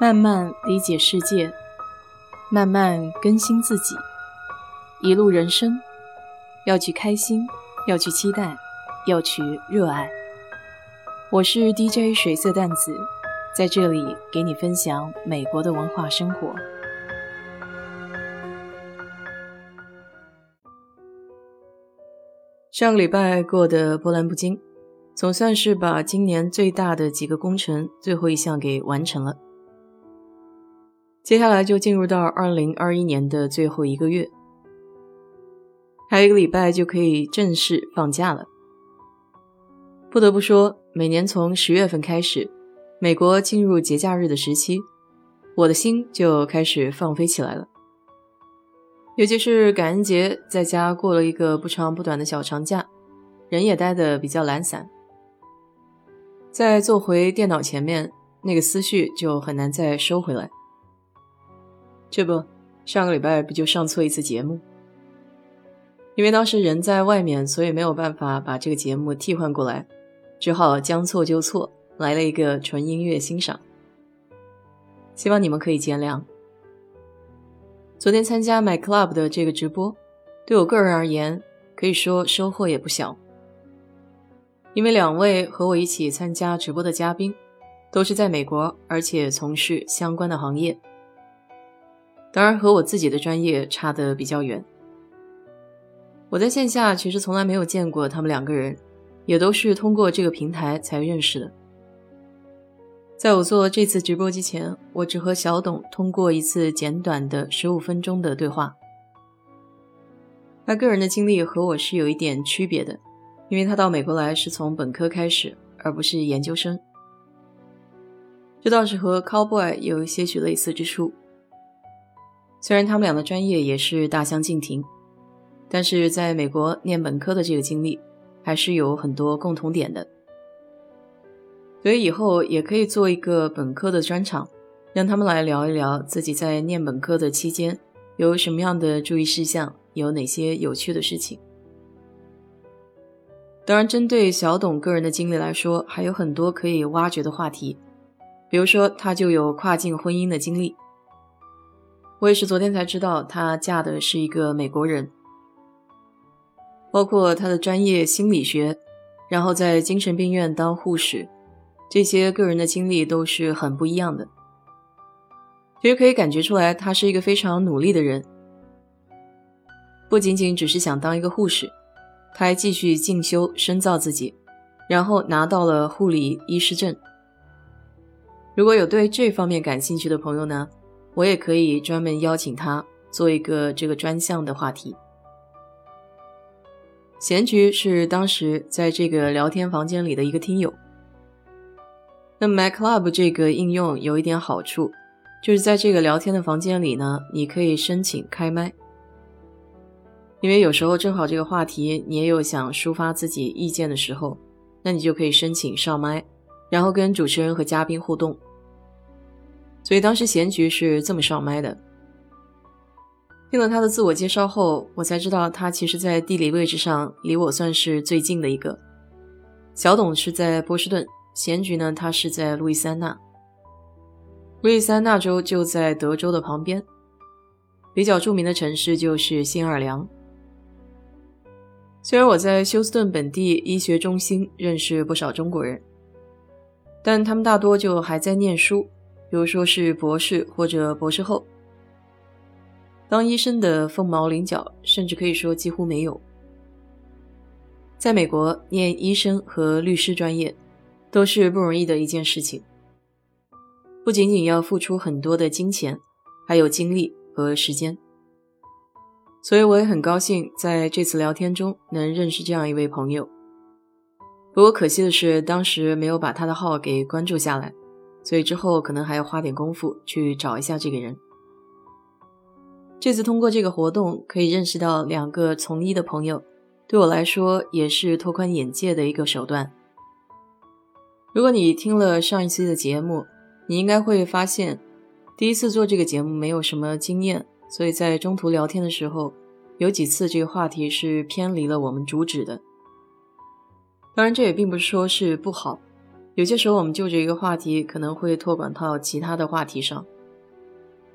慢慢理解世界，慢慢更新自己。一路人生，要去开心，要去期待，要去热爱。我是 DJ 水色淡子，在这里给你分享美国的文化生活。上个礼拜过得波澜不惊，总算是把今年最大的几个工程最后一项给完成了。接下来就进入到二零二一年的最后一个月，还有一个礼拜就可以正式放假了。不得不说，每年从十月份开始，美国进入节假日的时期，我的心就开始放飞起来了。尤其是感恩节，在家过了一个不长不短的小长假，人也待得比较懒散，再坐回电脑前面，那个思绪就很难再收回来。这不，上个礼拜不就上错一次节目？因为当时人在外面，所以没有办法把这个节目替换过来，只好将错就错，来了一个纯音乐欣赏。希望你们可以见谅。昨天参加 My Club 的这个直播，对我个人而言，可以说收获也不小。因为两位和我一起参加直播的嘉宾，都是在美国，而且从事相关的行业。当然和我自己的专业差得比较远。我在线下其实从来没有见过他们两个人，也都是通过这个平台才认识的。在我做这次直播之前，我只和小董通过一次简短的十五分钟的对话。他个人的经历和我是有一点区别的，因为他到美国来是从本科开始，而不是研究生。这倒是和 Cowboy 有些许类似之处。虽然他们俩的专业也是大相径庭，但是在美国念本科的这个经历还是有很多共同点的。所以以后也可以做一个本科的专场，让他们来聊一聊自己在念本科的期间有什么样的注意事项，有哪些有趣的事情。当然，针对小董个人的经历来说，还有很多可以挖掘的话题，比如说他就有跨境婚姻的经历。我也是昨天才知道，她嫁的是一个美国人。包括她的专业心理学，然后在精神病院当护士，这些个人的经历都是很不一样的。其实可以感觉出来，她是一个非常努力的人，不仅仅只是想当一个护士，她还继续进修深造自己，然后拿到了护理医师证。如果有对这方面感兴趣的朋友呢？我也可以专门邀请他做一个这个专项的话题。贤菊是当时在这个聊天房间里的一个听友。那 Mac Club 这个应用有一点好处，就是在这个聊天的房间里呢，你可以申请开麦，因为有时候正好这个话题你也有想抒发自己意见的时候，那你就可以申请上麦，然后跟主持人和嘉宾互动。所以当时贤菊是这么上麦的。听了他的自我介绍后，我才知道他其实，在地理位置上离我算是最近的一个。小董是在波士顿，贤菊呢，他是在路易斯安那。路易斯安那州就在德州的旁边，比较著名的城市就是新奥尔良。虽然我在休斯顿本地医学中心认识不少中国人，但他们大多就还在念书。比如说是博士或者博士后，当医生的凤毛麟角，甚至可以说几乎没有。在美国念医生和律师专业，都是不容易的一件事情，不仅仅要付出很多的金钱，还有精力和时间。所以我也很高兴在这次聊天中能认识这样一位朋友。不过可惜的是，当时没有把他的号给关注下来。所以之后可能还要花点功夫去找一下这个人。这次通过这个活动可以认识到两个从医的朋友，对我来说也是拓宽眼界的一个手段。如果你听了上一期的节目，你应该会发现，第一次做这个节目没有什么经验，所以在中途聊天的时候，有几次这个话题是偏离了我们主旨的。当然，这也并不是说是不好。有些时候我们就着一个话题，可能会拓管到其他的话题上，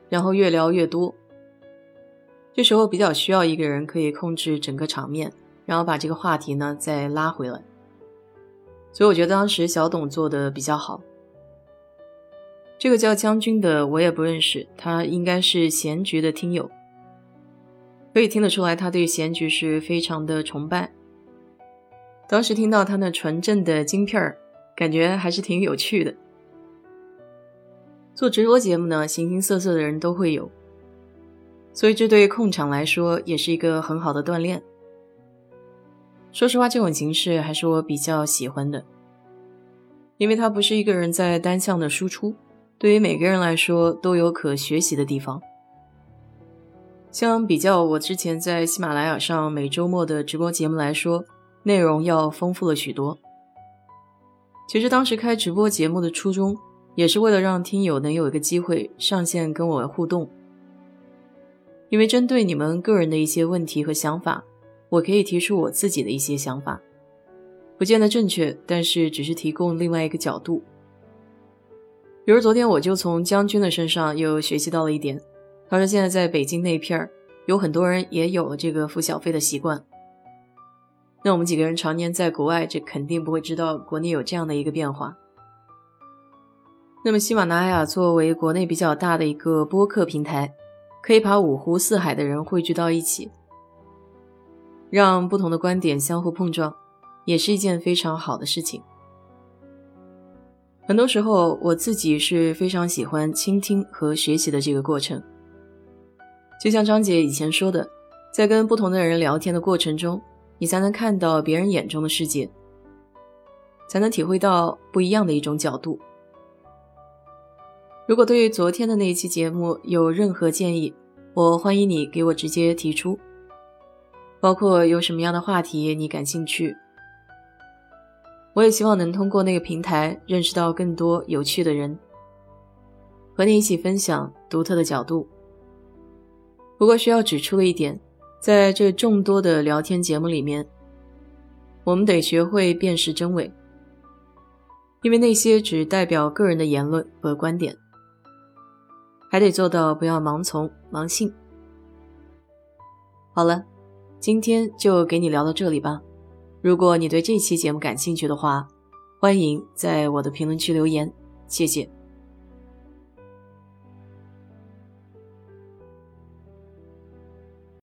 然后越聊越多。这时候比较需要一个人可以控制整个场面，然后把这个话题呢再拉回来。所以我觉得当时小董做的比较好。这个叫将军的我也不认识，他应该是贤菊的听友，可以听得出来他对贤菊是非常的崇拜。当时听到他那纯正的京片儿，感觉还是挺有趣的。做直播节目呢，形形色色的人都会有。所以，这对控场来说也是一个很好的锻炼。说实话，这种形式还是我比较喜欢的，因为它不是一个人在单向的输出，对于每个人来说都有可学习的地方。相比较我之前在喜马拉雅上每周末的直播节目来说，内容要丰富了许多。其实当时开直播节目的初衷，也是为了让听友能有一个机会上线跟我互动。因为针对你们个人的一些问题和想法，我可以提出我自己的一些想法，不见得正确，但是只是提供另外一个角度。比如昨天我就从将军的身上又学习到了一点，他说现在在北京那片儿有很多人也有了这个付小费的习惯。那我们几个人常年在国外，这肯定不会知道国内有这样的一个变化。那么喜马拉雅作为国内比较大的一个播客平台。可以把五湖四海的人汇聚到一起，让不同的观点相互碰撞，也是一件非常好的事情。很多时候，我自己是非常喜欢倾听和学习的这个过程。就像张姐以前说的，在跟不同的人聊天的过程中，你才能看到别人眼中的世界，才能体会到不一样的一种角度。如果对于昨天的那一期节目有任何建议，我欢迎你给我直接提出，包括有什么样的话题你感兴趣。我也希望能通过那个平台认识到更多有趣的人，和你一起分享独特的角度。不过需要指出的一点，在这众多的聊天节目里面，我们得学会辨识真伪，因为那些只代表个人的言论和观点。还得做到不要盲从盲信。好了，今天就给你聊到这里吧。如果你对这期节目感兴趣的话，欢迎在我的评论区留言，谢谢。